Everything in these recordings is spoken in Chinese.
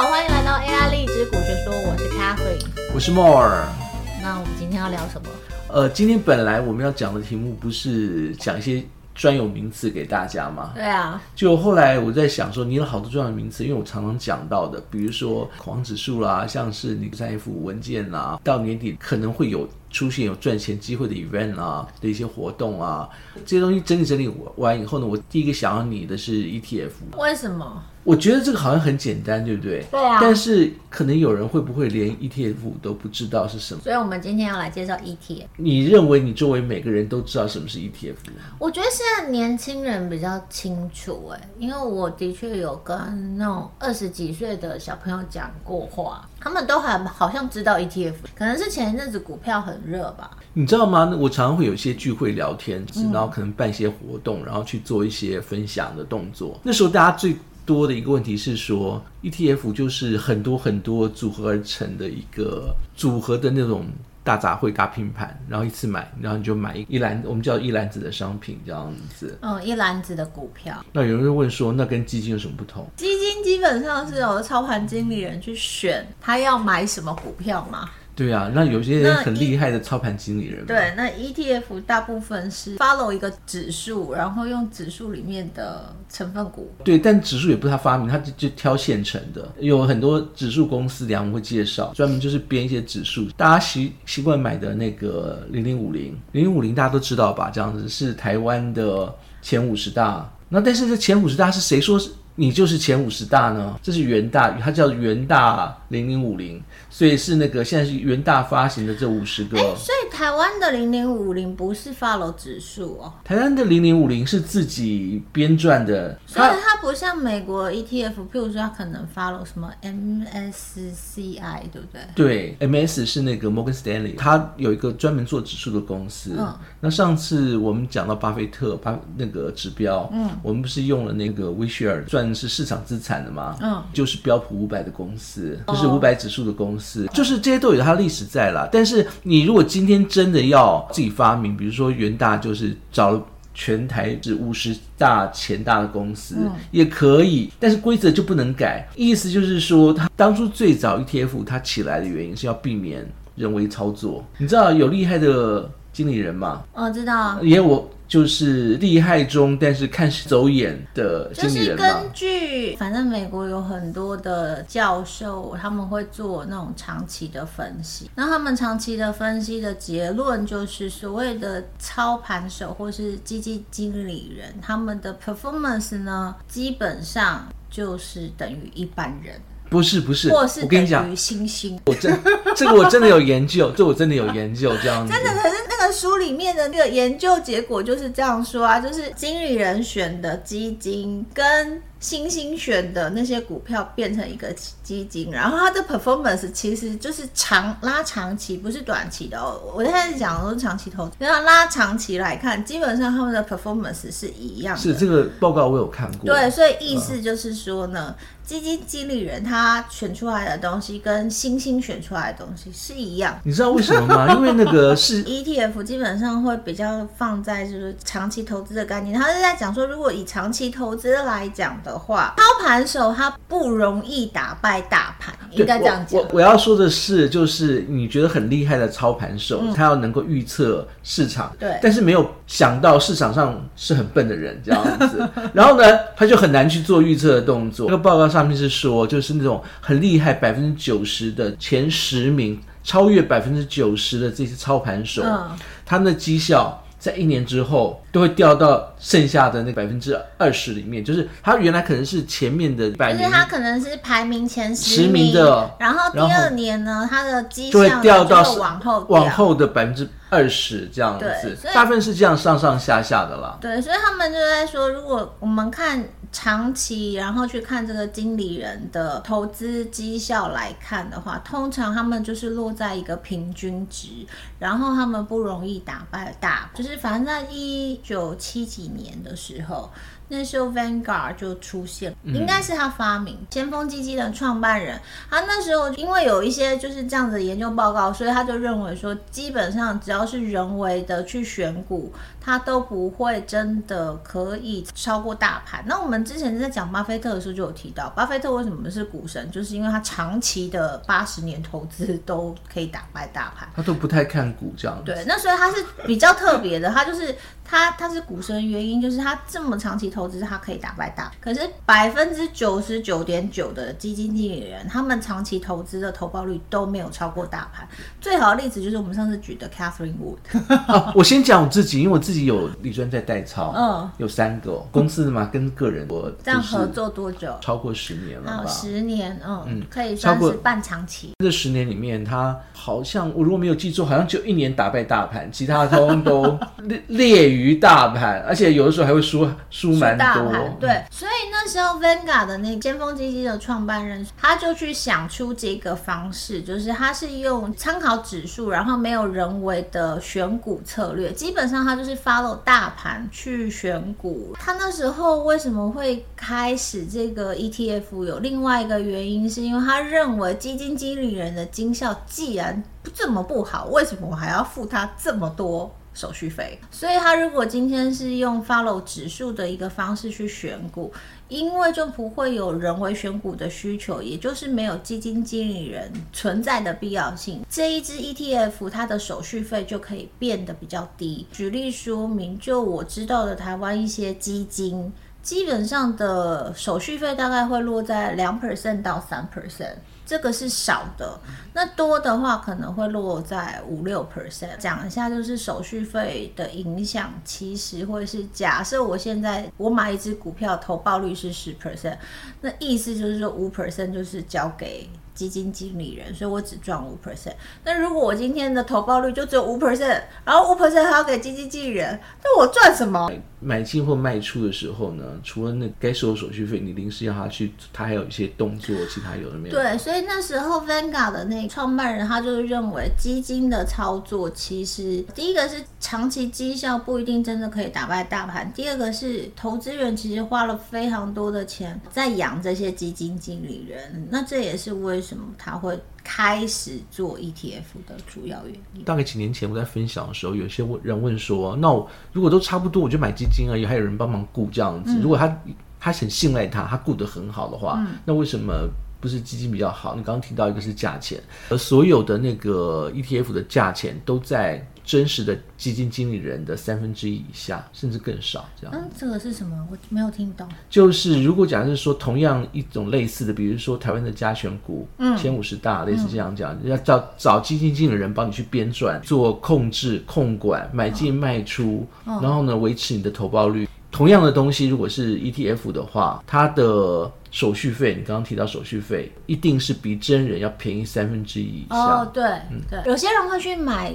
好，欢迎来到 AI 荔枝股学说，我是 Catherine，我是 More。那我们今天要聊什么？呃，今天本来我们要讲的题目不是讲一些专有名词给大家吗？对啊。就后来我在想说，你有好多专有名词，因为我常常讲到的，比如说恐慌指数啦，像是你三 F 文件啦，到年底可能会有出现有赚钱机会的 event 啊的一些活动啊，这些东西整理整理完以后呢，我第一个想要你的是 ETF。为什么？我觉得这个好像很简单，对不对？对啊。但是可能有人会不会连 ETF 都不知道是什么？所以我们今天要来介绍 ETF。你认为你周围每个人都知道什么是 ETF 吗？我觉得现在年轻人比较清楚哎，因为我的确有跟那种二十几岁的小朋友讲过话，他们都还好像知道 ETF，可能是前一阵子股票很热吧。你知道吗？我常常会有一些聚会聊天，然后可能办一些活动，然后去做一些分享的动作。那时候大家最多的一个问题是说，ETF 就是很多很多组合而成的一个组合的那种大杂烩、大拼盘，然后一次买，然后你就买一篮，我们叫一篮子的商品这样子。嗯，一篮子的股票。那有人会问说，那跟基金有什么不同？基金基本上是由操盘经理人去选他要买什么股票嘛。对啊，那有些人很厉害的操盘经理人。对，那 ETF 大部分是 follow 一个指数，然后用指数里面的成分股。对，但指数也不是他发明，他就就挑现成的。有很多指数公司，然后我们会介绍，专门就是编一些指数。大家习习惯买的那个零零五零，零零五零大家都知道吧？这样子是台湾的前五十大。那但是这前五十大是谁说是？你就是前五十大呢？这是元大，它叫元大零零五零，所以是那个现在是元大发行的这五十个。欸，所以台湾的零零五零不是 follow 指数哦。台湾的零零五零是自己编撰的，所以它不像美国 ETF，譬如说它可能 follow 什么 MSCI，对不对？对，MS 是那个 Morgan Stanley，它有一个专门做指数的公司。嗯。那上次我们讲到巴菲特，巴那个指标，嗯，我们不是用了那个 WeShare 赚。是市场资产的嘛？嗯，就是标普五百的公司，就是五百指数的公司，哦、就是这些都有它历史在啦。但是你如果今天真的要自己发明，比如说元大就是找了全台是五十大前大的公司，嗯、也可以，但是规则就不能改。意思就是说，它当初最早 ETF 它起来的原因是要避免人为操作。你知道有厉害的经理人吗？我知道，也我。就是厉害中，但是看走眼的经理人。就是根据，反正美国有很多的教授，他们会做那种长期的分析。那他们长期的分析的结论就是，所谓的操盘手或是基金经理人，他们的 performance 呢，基本上就是等于一般人。不是不是，或是我跟你讲，星星。我真这个我真的有研究，这我真的有研究这样子。真的，可是那个书里面的那个研究结果就是这样说啊，就是经理人选的基金跟。星星选的那些股票变成一个基金，然后它的 performance 其实就是长拉长期，不是短期的哦。我现在讲的都是长期投资，然后拉长期来看，基本上他们的 performance 是一样的。是这个报告我有看过。对，所以意思就是说呢，嗯、基金经理人他选出来的东西跟星星选出来的东西是一样。你知道为什么吗？因为那个是 ETF 基本上会比较放在就是长期投资的概念，他是在讲说，如果以长期投资来讲的。话，操盘手他不容易打败大盘，应该这样讲。我要说的是，就是你觉得很厉害的操盘手，嗯、他要能够预测市场，对，但是没有想到市场上是很笨的人这样子，然后呢，他就很难去做预测的动作。那个报告上面是说，就是那种很厉害百分之九十的前十名，超越百分之九十的这些操盘手，嗯、他们的绩效。在一年之后，都会掉到剩下的那百分之二十里面，就是他原来可能是前面的百名，就是他可能是排名前十名，名的，然后第二年呢，他的绩效就会掉到往后往后的百分之二十这样子，大部分是这样上上下下的啦。对，所以他们就在说，如果我们看。长期，然后去看这个经理人的投资绩效来看的话，通常他们就是落在一个平均值，然后他们不容易打败大，就是反正在一九七几年的时候，那时候 Vanguard 就出现，嗯、应该是他发明先锋基金的创办人。他那时候因为有一些就是这样子的研究报告，所以他就认为说，基本上只要是人为的去选股，他都不会真的可以超过大盘。那我们之前在讲巴菲特的时候就有提到，巴菲特为什么是股神，就是因为他长期的八十年投资都可以打败大盘，他都不太看股这样子。对，那所以他是比较特别的，他就是。他他是股神的原因就是他这么长期投资，他可以打败大。可是百分之九十九点九的基金经理人，他们长期投资的投报率都没有超过大盘。最好的例子就是我们上次举的 Catherine Wood。啊，我先讲我自己，因为我自己有李专在代操，嗯，有三个公司嘛，跟个人我这样合作多久？超过十年了吧？十年，嗯嗯，可以算是半长期。这十年里面，他好像我如果没有记错，好像就一年打败大盘，其他通都 劣劣于。大盘，而且有的时候还会输输蛮多。对，嗯、所以那时候 Vanguard 的那个先锋基金的创办人，他就去想出这个方式，就是他是用参考指数，然后没有人为的选股策略，基本上他就是 follow 大盘去选股。他那时候为什么会开始这个 ETF？有另外一个原因，是因为他认为基金经理人的绩效既然这么不好，为什么我还要付他这么多？手续费，所以他如果今天是用 follow 指数的一个方式去选股，因为就不会有人为选股的需求，也就是没有基金经理人存在的必要性，这一支 ETF 它的手续费就可以变得比较低。举例说明，就我知道的台湾一些基金，基本上的手续费大概会落在两 percent 到三 percent。这个是少的，那多的话可能会落在五六 percent。讲一下，就是手续费的影响，其实会是假设我现在我买一只股票，投报率是十 percent，那意思就是说五 percent 就是交给基金经理人，所以我只赚五 percent。那如果我今天的投报率就只有五 percent，然后五 percent 还要给基金经理人，那我赚什么？买进或卖出的时候呢，除了那该收手续费，你临时要他去，他还有一些动作，其他有的没有。对，所以那时候 Vanguard 的那创办人，他就是认为基金的操作，其实第一个是长期绩效不一定真的可以打败大盘，第二个是投资人其实花了非常多的钱在养这些基金经理人，那这也是为什么。他会开始做 ETF 的主要原因。大概几年前我在分享的时候，有些人问说：“那我如果都差不多，我就买基金而已，还有人帮忙顾这样子。嗯、如果他他很信赖他，他顾得很好的话，嗯、那为什么不是基金比较好？你刚刚提到一个是价钱，而所有的那个 ETF 的价钱都在。”真实的基金经理人的三分之一以下，甚至更少，这样。嗯，这个是什么？我没有听懂。就是如果假设说同样一种类似的，比如说台湾的加权股，嗯，前五十大，类似这样讲，要找找基金经理人帮你去编撰、做控制、控管、买进卖出，哦、然后呢维持你的投报率。同样的东西，如果是 ETF 的话，它的手续费，你刚刚提到手续费，一定是比真人要便宜三分之一以下。哦，对，嗯，对，有些人会去买。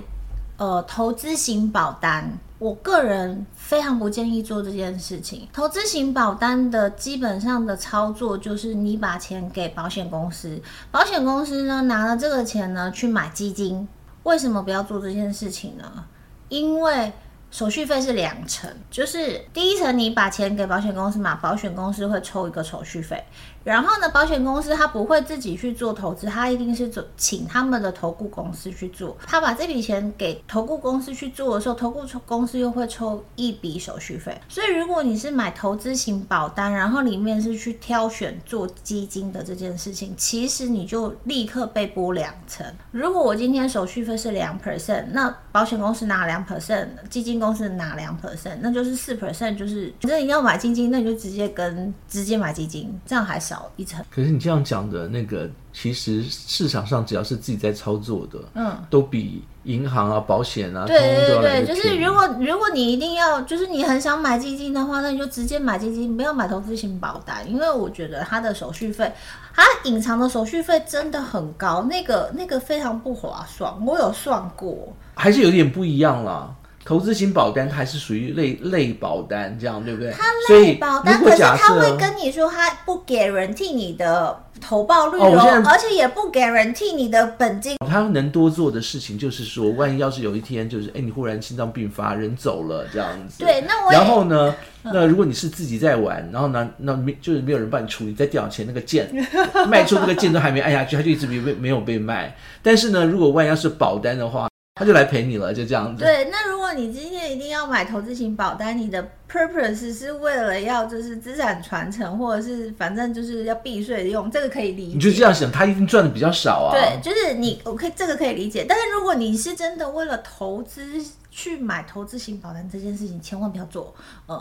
呃，投资型保单，我个人非常不建议做这件事情。投资型保单的基本上的操作就是你把钱给保险公司，保险公司呢拿了这个钱呢去买基金。为什么不要做这件事情呢？因为手续费是两层，就是第一层你把钱给保险公司嘛，保险公司会抽一个手续费。然后呢，保险公司他不会自己去做投资，他一定是走请他们的投顾公司去做。他把这笔钱给投顾公司去做的时候，投顾公司又会抽一笔手续费。所以如果你是买投资型保单，然后里面是去挑选做基金的这件事情，其实你就立刻被剥两层。如果我今天手续费是两 percent，那保险公司拿两 percent，基金公司拿两 percent，那就是四 percent，就是反正你要买基金，那你就直接跟直接买基金，这样还少。一层，可是你这样讲的那个，其实市场上只要是自己在操作的，嗯，都比银行啊、保险啊，对对对，就是如果如果你一定要，就是你很想买基金的话，那你就直接买基金，不要买投资型保单，因为我觉得它的手续费，它隐藏的手续费真的很高，那个那个非常不划算，我有算过，还是有点不一样啦。投资型保单它还是属于类类保单这样，对不对？它类保单，可是他会跟你说，他不 guarantee 你的投报率哦，哦而且也不 guarantee 你的本金。他能多做的事情就是说，万一要是有一天就是哎，你忽然心脏病发，人走了这样子。对，那我然后呢？那如果你是自己在玩，然后呢，那没就是没有人帮你处理，在电脑前那个键 卖出那个键都还没按下去，它就一直没被没有被卖。但是呢，如果万一要是保单的话，他就来陪你了，就这样子。对，那如果你今天一定要买投资型保单，你的 purpose 是为了要就是资产传承，或者是反正就是要避税用，这个可以理解。你就这样想，他一定赚的比较少啊。对，就是你我可以这个可以理解，但是如果你是真的为了投资去买投资型保单这件事情，千万不要做，嗯。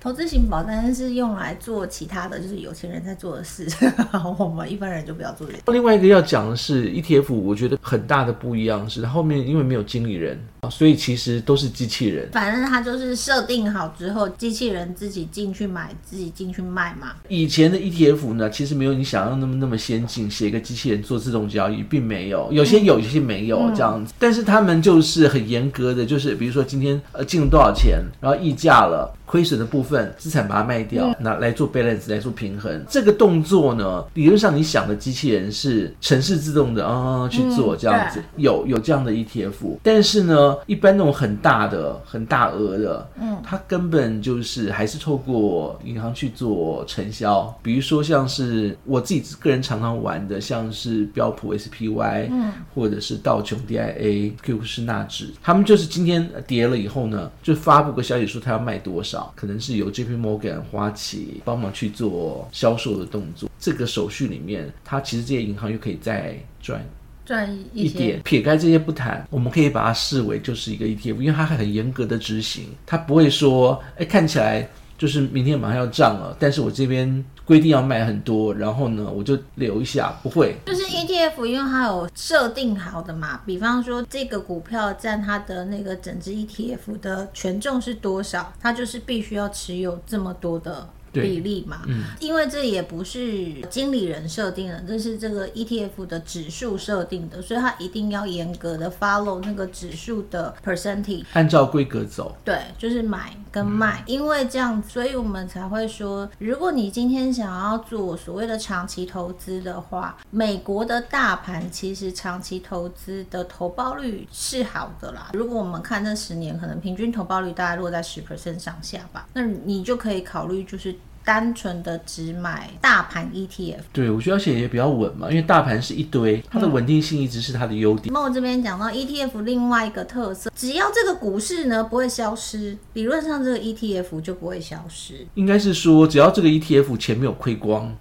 投资型保单是用来做其他的，就是有钱人在做的事，我们一般人就不要做这。另外一个要讲的是 ETF，我觉得很大的不一样是，它后面因为没有经理人，所以其实都是机器人。反正它就是设定好之后，机器人自己进去买，自己进去卖嘛。以前的 ETF 呢，其实没有你想象那么那么先进，写一个机器人做自动交易，并没有，有些有，有些没有这样子。嗯、但是他们就是很严格的，就是比如说今天呃进了多少钱，然后溢价了。亏损的部分，资产把它卖掉，拿来做 balance 来做平衡。这个动作呢，理论上你想的机器人是城市自动的啊、嗯、去做这样子，有有这样的 ETF。但是呢，一般那种很大的、很大额的，嗯，它根本就是还是透过银行去做承销。比如说像是我自己个人常常玩的，像是标普 SPY，嗯，或者是道琼 DIA、Q 是纳指，他们就是今天跌了以后呢，就发布个消息说他要卖多少。可能是由 JP Morgan 花旗帮忙去做销售的动作，这个手续里面，它其实这些银行又可以再赚赚一,一点。撇开这些不谈，我们可以把它视为就是一个 ETF，因为它很严格的执行，它不会说，哎，看起来就是明天马上要涨了，但是我这边。规定要卖很多，然后呢，我就留一下，不会。就是 ETF，因为它有设定好的嘛，比方说这个股票占它的那个整只 ETF 的权重是多少，它就是必须要持有这么多的。比例嘛，嗯，因为这也不是经理人设定的，这是这个 ETF 的指数设定的，所以它一定要严格的 follow 那个指数的 percentage，按照规格走。对，就是买跟卖，嗯，因为这样，所以我们才会说，如果你今天想要做所谓的长期投资的话，美国的大盘其实长期投资的投报率是好的啦。如果我们看这十年，可能平均投报率大概落在十 percent 上下吧，那你就可以考虑就是。单纯的只买大盘 ETF，对，我觉得而且也比较稳嘛，因为大盘是一堆，它的稳定性一直是它的优点。那、嗯、我这边讲到 ETF 另外一个特色，只要这个股市呢不会消失，理论上这个 ETF 就不会消失。应该是说，只要这个 ETF 钱没有亏光，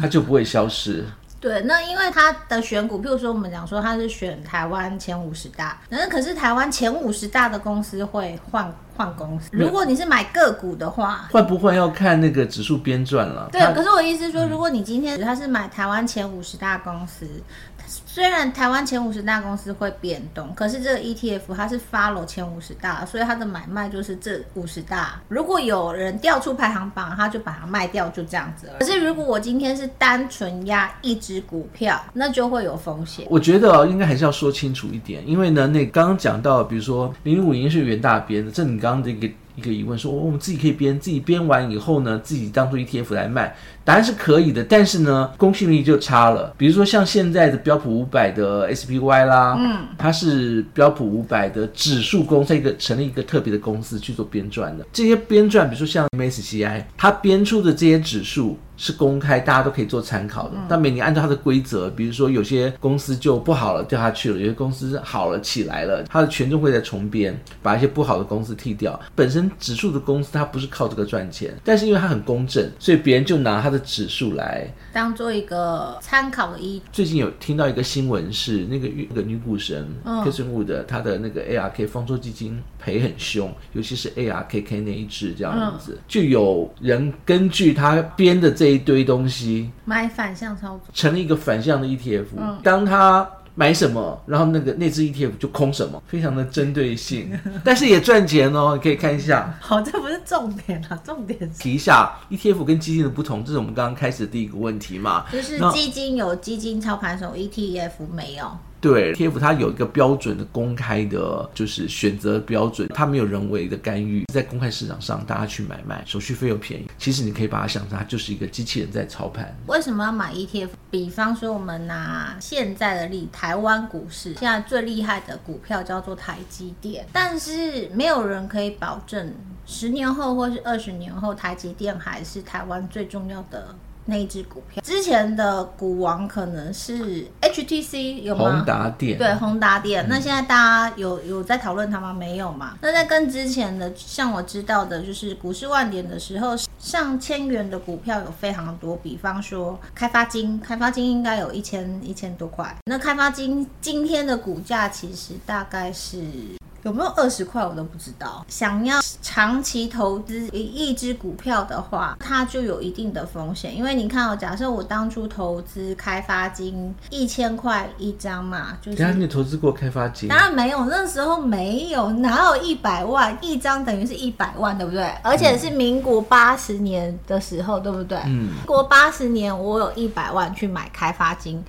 它就不会消失。对，那因为它的选股，譬如说我们讲说它是选台湾前五十大，那可是台湾前五十大的公司会换。换公司，如果你是买个股的话，会不会要看那个指数编撰了。对，可是我意思是说，如果你今天他是买台湾前五十大公司。虽然台湾前五十大公司会变动，可是这个 ETF 它是 follow 前五十大，所以它的买卖就是这五十大。如果有人调出排行榜，他就把它卖掉，就这样子了。可是如果我今天是单纯压一只股票，那就会有风险。我觉得应该还是要说清楚一点，因为呢，那刚刚讲到，比如说零零五零是元大编的，这你刚刚这个。一个疑问说，我们自己可以编，自己编完以后呢，自己当做 ETF 来卖，答案是可以的，但是呢，公信力就差了。比如说像现在的标普五百的 SPY 啦，嗯，它是标普五百的指数公司，一个成立一个特别的公司去做编撰的。这些编撰，比如说像 MSCI，它编出的这些指数。是公开，大家都可以做参考的。但每年按照它的规则，比如说有些公司就不好了，掉下去了；有些公司好了，起来了，它的权重会在重编，把一些不好的公司剔掉。本身指数的公司它不是靠这个赚钱，但是因为它很公正，所以别人就拿它的指数来当做一个参考的依据。最近有听到一个新闻是那个那个女股神 Cathie Wood 她的那个 ARK 方舟基金赔很凶，尤其是 ARKK 那一只这样子，就有人根据他编的这。一堆东西买反向操作，成立一个反向的 ETF。嗯，当他买什么，然后那个那只 ETF 就空什么，非常的针对性，但是也赚钱哦。你可以看一下。好，这不是重点啊，重点是提一下 ETF 跟基金的不同，这是我们刚刚开始的第一个问题嘛。就是基金有基金操盘手，ETF 没有。对，TF 它有一个标准的公开的，就是选择标准，它没有人为的干预，在公开市场上大家去买卖，手续费又便宜。其实你可以把它想成，它就是一个机器人在操盘。为什么要买 ETF？比方说，我们拿现在的例，台湾股市现在最厉害的股票叫做台积电，但是没有人可以保证十年后或是二十年后，台积电还是台湾最重要的。那一只股票，之前的股王可能是 HTC 有吗？宏达电对，宏达电。嗯、那现在大家有有在讨论它吗？没有嘛。那在跟之前的，像我知道的，就是股市万点的时候，上千元的股票有非常多。比方说开发金，开发金应该有一千一千多块。那开发金今天的股价其实大概是。有没有二十块我都不知道。想要长期投资一一只股票的话，它就有一定的风险。因为你看哦，假设我当初投资开发金一千块一张嘛，就是。你投资过开发金？当然没有，那时候没有，哪有一百万一张等于是一百万，对不对？而且是民国八十年的时候，对不对？嗯。民国八十年，我有一百万去买开发金，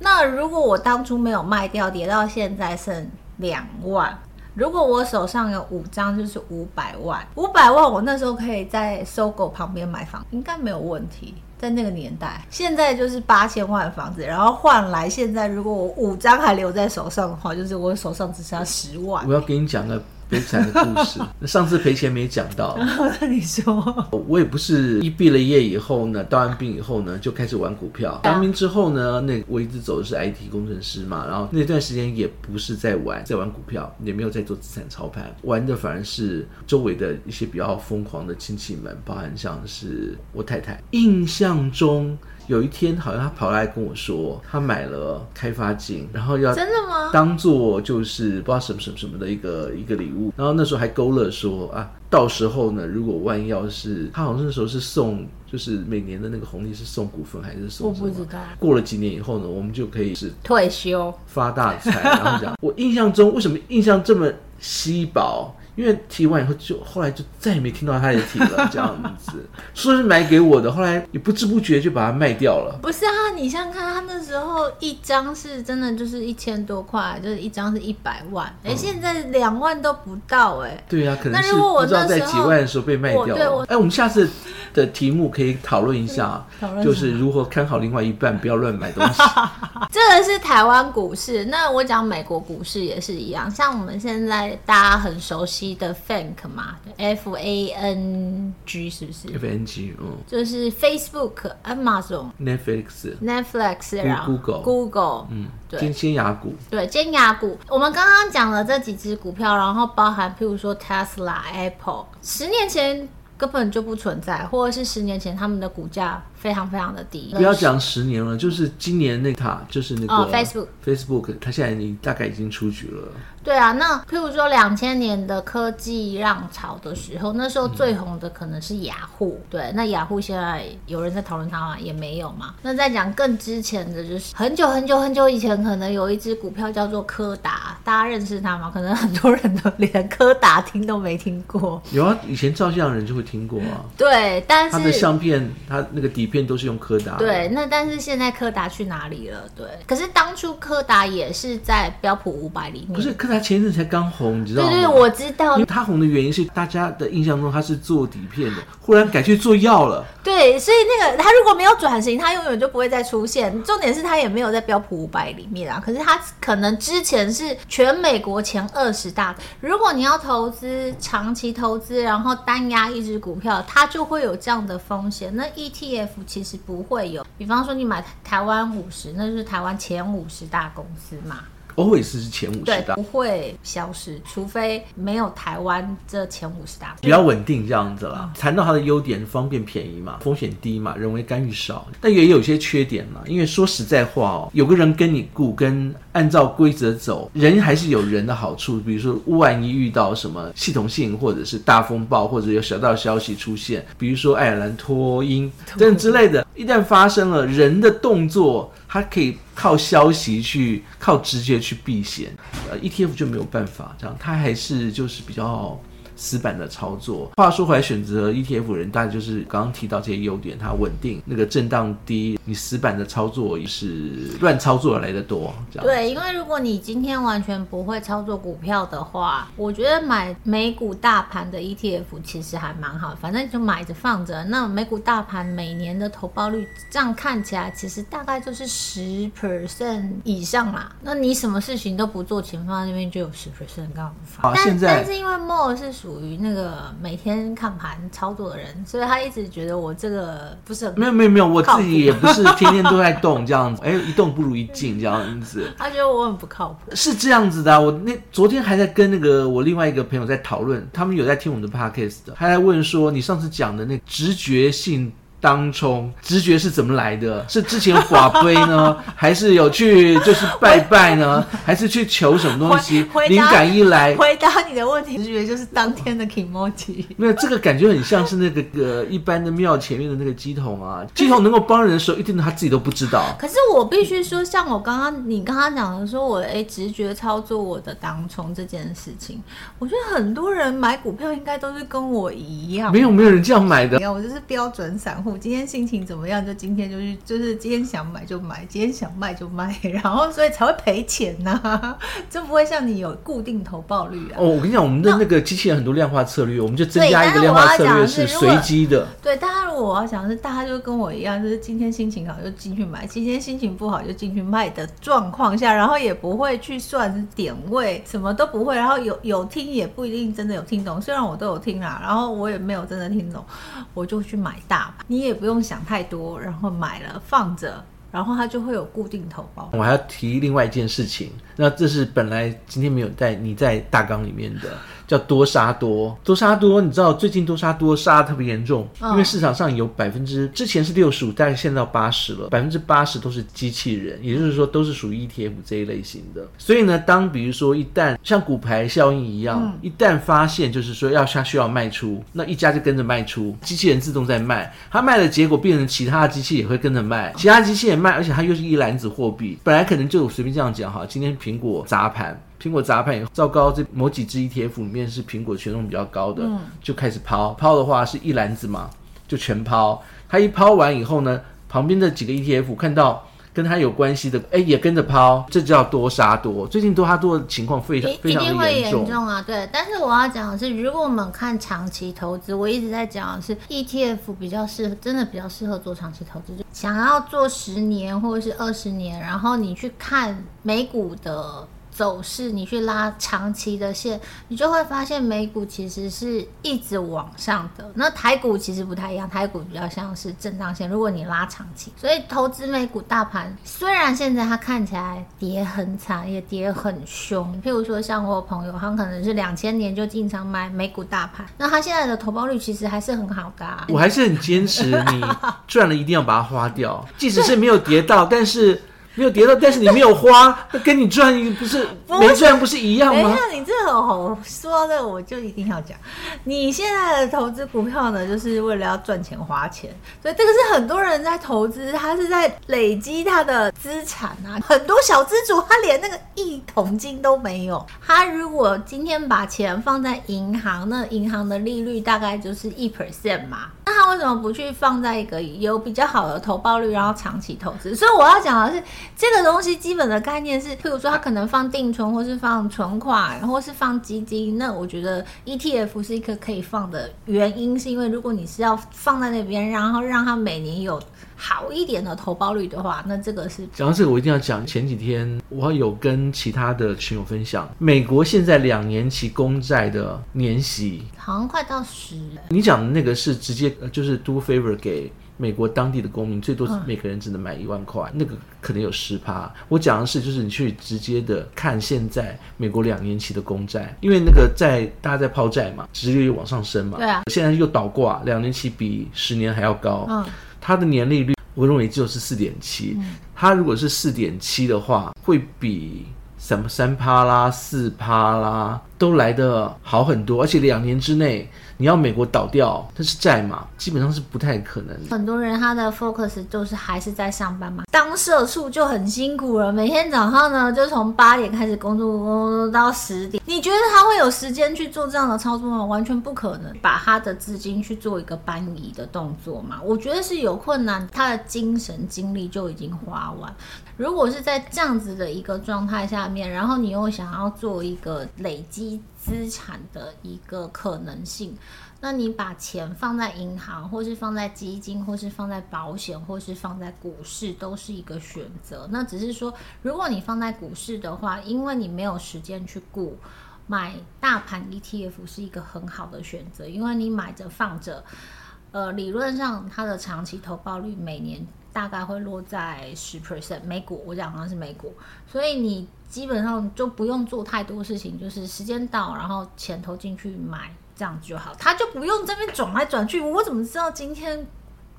那如果我当初没有卖掉，跌到现在剩两万。如果我手上有五张，就是五百万。五百万，我那时候可以在搜狗旁边买房，应该没有问题。在那个年代，现在就是八千万房子，然后换来现在，如果我五张还留在手上的话，就是我手上只剩下十万。我要给你讲个。悲惨的故事，上次赔钱没讲到。那你说，我也不是一毕了业以后呢，当完兵以后呢，就开始玩股票。当兵之后呢，那我一直走的是 IT 工程师嘛，然后那段时间也不是在玩，在玩股票，也没有在做资产操盘，玩的反而是周围的一些比较疯狂的亲戚们，包含像是我太太。印象中。有一天，好像他跑来跟我说，他买了开发金，然后要真的吗？当做就是不知道什么什么什么的一个一个礼物。然后那时候还勾勒说啊，到时候呢，如果万一要是他好像那时候是送，就是每年的那个红利是送股份还是送？我不知道。过了几年以后呢，我们就可以是退休发大财。然后讲，我印象中为什么印象这么稀薄？因为提完以后就后来就再也没听到他的提了，这样子 说是买给我的，后来也不知不觉就把它卖掉了。不是啊，你想想看，他那时候一张是真的就是一千多块，就是一张是一百万，哎、欸，现在两万都不到、欸，哎。对啊，可能是不知道在几万的时候被卖掉了。哎、欸，我们下次的题目可以讨论一下，就是如何看好另外一半，不要乱买东西。这个是台湾股市，那我讲美国股市也是一样，像我们现在大家很熟悉。的 FANG 嘛，F A N G 是不是？F N G，嗯，就是 Facebook、Amazon、Netflix、Netflix，然后 Google、Google，嗯，对，尖牙股，对，尖牙股。我们刚刚讲了这几只股票，然后包含譬如说 Tesla、Apple，十年前根本就不存在，或者是十年前他们的股价。非常非常的低，不要讲十年了，就是今年那塔，就是那个、oh, Facebook Facebook，它现在你大概已经出局了。对啊，那譬如说两千年的科技浪潮的时候，那时候最红的可能是雅虎、嗯。对，那雅虎现在有人在讨论它吗？也没有嘛。那再讲更之前的就是很久很久很久以前，可能有一只股票叫做柯达，大家认识他吗？可能很多人都连柯达听都没听过。有啊，以前照相的人就会听过啊。对，但是他的相片，他那个底。片都是用柯达，对，那但是现在柯达去哪里了？对，可是当初柯达也是在标普五百里面，不是柯达前一阵才刚红，你知道吗？对对，我知道，因为他红的原因是大家的印象中他是做底片的，忽然改去做药了。对，所以那个他如果没有转型，他永远就不会再出现。重点是他也没有在标普五百里面啊，可是他可能之前是全全美国前二十大。如果你要投资长期投资，然后单压一只股票，它就会有这样的风险。那 ETF。其实不会有，比方说你买台湾五十，那就是台湾前五十大公司嘛。Always 是前五十大，不会消失，除非没有台湾这前五十大，比较稳定这样子啦。谈到它的优点，方便便宜嘛，风险低嘛，人为干预少，但也有一些缺点嘛。因为说实在话哦，有个人跟你顾，跟按照规则走，人还是有人的好处。比如说万一遇到什么系统性或者是大风暴，或者有小道消息出现，比如说爱尔兰脱英等 之类的，一旦发生了，人的动作。它可以靠消息去，靠直接去避险，呃，ETF 就没有办法这样，它还是就是比较死板的操作。话说回来，选择 ETF 人，大概就是刚刚提到这些优点，它稳定，那个震荡低，你死板的操作也是乱操作来的多。这样对，因为如果你今天完全不会操作股票的话，我觉得买美股大盘的 ETF 其实还蛮好，反正就买着放着。那美股大盘每年的投报率，这样看起来其实大概就是十 percent 以上啦。那你什么事情都不做，钱放在那边就有十 percent 刚好放。但但是因为 more 是属于那个每天看盘操作的人，所以他一直觉得我这个不是很没有没有没有，我自己也不是天天都在动这样子，哎，一动不如一静这样 子。他觉得我很不靠谱，是这样子的啊。我那昨天还在跟那个我另外一个朋友在讨论，他们有在听我们的 podcast 的，还在问说你上次讲的那直觉性。当冲直觉是怎么来的？是之前寡杯呢，还是有去就是拜拜呢，还是去求什么东西？灵感一来，回答你的问题，直觉就是当天的 kimochi。没有这个感觉很像是那个呃一般的庙前面的那个鸡桶啊，鸡桶能够帮人的时候，一定他自己都不知道。可是我必须说，像我刚刚你刚刚讲的说，我哎直觉操作我的当冲这件事情，我觉得很多人买股票应该都是跟我一样。没有没有人这样买的，没有我就是标准散户。今天心情怎么样？就今天就去，就是今天想买就买，今天想卖就卖，然后所以才会赔钱呐、啊，就不会像你有固定投报率啊。哦，我跟你讲，我们的那个机器人很多量化策略，我们就增加一个量化策略是随机的。对，大家如果我要讲的是，大家就跟我一样，就是今天心情好就进去买，今天心情不好就进去卖的状况下，然后也不会去算点位，什么都不会，然后有有听也不一定真的有听懂，虽然我都有听啦，然后我也没有真的听懂，我就去买大盘，你你也不用。想太多，然后买了放着，然后它就会有固定投保。我还要提另外一件事情，那这是本来今天没有在你在大纲里面的。叫多杀多，多杀多，你知道最近多杀多杀得特别严重，因为市场上有百分之之前是六十五，大概现在到八十了，百分之八十都是机器人，也就是说都是属于 ETF 这一类型的。所以呢，当比如说一旦像股牌效应一样，嗯、一旦发现就是说要下需要卖出，那一家就跟着卖出，机器人自动在卖，它卖的结果变成其他的机器也会跟着卖，其他机器也卖，而且它又是一篮子货币，本来可能就随便这样讲哈，今天苹果砸盘。苹果砸盘以后，糟糕，这某几只 ETF 里面是苹果权重比较高的，嗯、就开始抛。抛的话是一篮子嘛，就全抛。他一抛完以后呢，旁边的几个 ETF 看到跟他有关系的，哎，也跟着抛，这叫多杀多。最近多杀多的情况非常非常严重啊，对。但是我要讲的是，如果我们看长期投资，我一直在讲的是 ETF 比较适合，真的比较适合做长期投资，就想要做十年或者是二十年，然后你去看美股的。走势，你去拉长期的线，你就会发现美股其实是一直往上的。那台股其实不太一样，台股比较像是震荡线。如果你拉长期，所以投资美股大盘，虽然现在它看起来跌很惨，也跌很凶。譬如说，像我朋友，他可能是两千年就经常买美股大盘，那他现在的投报率其实还是很好的。我还是很坚持，你赚了一定要把它花掉，即使是没有跌到，但是。没有跌到，但是你没有花，那 跟你赚不是没赚不是一样吗？等一下，你这个好说的，我就一定要讲。你现在的投资股票呢，就是为了要赚钱花钱，所以这个是很多人在投资，他是在累积他的资产啊。很多小资主他连那个一桶金都没有，他如果今天把钱放在银行，那银行的利率大概就是一 percent 嘛。那为什么不去放在一个有比较好的投报率，然后长期投资？所以我要讲的是，这个东西基本的概念是，譬如说它可能放定存，或是放存款，或是放基金。那我觉得 ETF 是一个可以放的原因，是因为如果你是要放在那边，然后让它每年有好一点的投报率的话，那这个是讲到这个我一定要讲。前几天我有跟其他的群友分享，美国现在两年期公债的年息好像快到十。你讲的那个是直接。呃，就是 do favor 给美国当地的公民，最多每个人只能买一万块，嗯、那个可能有十趴。我讲的是，就是你去直接的看现在美国两年期的公债，因为那个在大家在抛债嘛，殖利率往上升嘛，对啊，现在又倒挂，两年期比十年还要高，嗯，它的年利率我认为就是四点七，它如果是四点七的话，会比什么三趴啦、四趴啦。都来得好很多，而且两年之内。你要美国倒掉，它是债嘛，基本上是不太可能。很多人他的 focus 就是还是在上班嘛，当社畜就很辛苦了，每天早上呢就从八点开始工作，工作到十点。你觉得他会有时间去做这样的操作吗？完全不可能，把他的资金去做一个搬移的动作嘛，我觉得是有困难，他的精神精力就已经花完。如果是在这样子的一个状态下面，然后你又想要做一个累积资产的一个可能性，那你把钱放在银行，或是放在基金，或是放在保险，或是放在股市，都是一个选择。那只是说，如果你放在股市的话，因为你没有时间去顾，买大盘 ETF 是一个很好的选择，因为你买着放着，呃，理论上它的长期投报率每年。大概会落在十 percent 美股，我讲的是美股，所以你基本上就不用做太多事情，就是时间到，然后钱投进去买这样子就好，他就不用这边转来转去。我怎么知道今天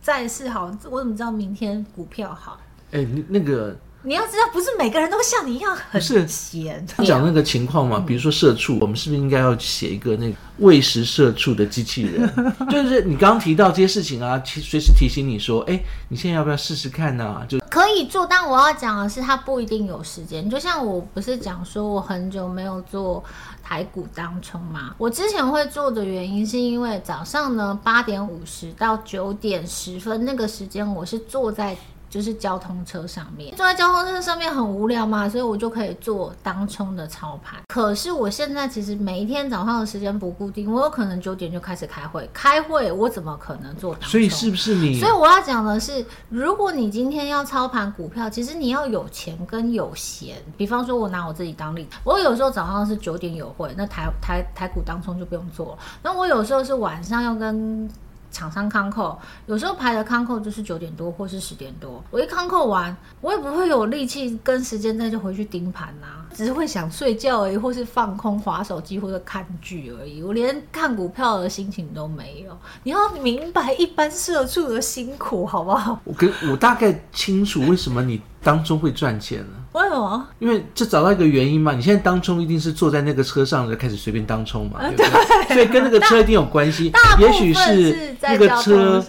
债市好？我怎么知道明天股票好？哎、欸，那个。你要知道，不是每个人都像你一样很闲。他讲那个情况嘛，比如说社畜，我们是不是应该要写一个那个喂食社畜的机器人？就是你刚刚提到这些事情啊，其随时提醒你说，哎，你现在要不要试试看呢、啊？就可以做，但我要讲的是，他不一定有时间。就像我不是讲说我很久没有做台股当冲嘛，我之前会做的原因是因为早上呢八点五十到九点十分那个时间，我是坐在。就是交通车上面，坐在交通车上面很无聊嘛，所以我就可以做当冲的操盘。可是我现在其实每一天早上的时间不固定，我有可能九点就开始开会，开会我怎么可能做当冲？所以是不是你？所以我要讲的是，如果你今天要操盘股票，其实你要有钱跟有闲。比方说，我拿我自己当例子，我有时候早上是九点有会，那台台台股当冲就不用做了。那我有时候是晚上要跟。厂商康扣，有时候排的康扣就是九点多或是十点多，我一康扣完，我也不会有力气跟时间再就回去盯盘呐，只是会想睡觉而已，或是放空划手机或者看剧而已，我连看股票的心情都没有。你要明白一般社畜的辛苦，好不好？我跟我大概清楚为什么你当中会赚钱呢？为什么？因为就找到一个原因嘛。你现在当冲一定是坐在那个车上就开始随便当冲嘛，对不对？对，所以跟那个车一定有关系。也许是那个车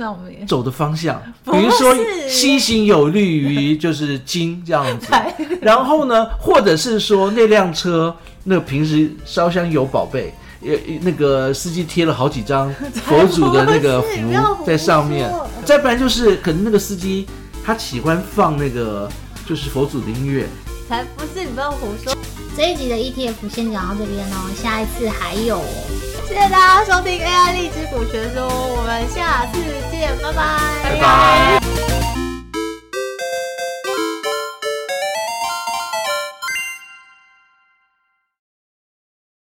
走的方向，比如说西行有利于就是金这样子。然后呢，或者是说那辆车那个平时烧香有宝贝，也，那个司机贴了好几张 佛祖的那个符在上面。再不然就是可能那个司机他喜欢放那个。就是佛祖的音乐，才不是！你不要胡说。这一集的 ETF 先讲到这边哦，下一次还有哦。谢谢大家收听 AI 荔枝股学说，我们下次见，拜拜。拜拜。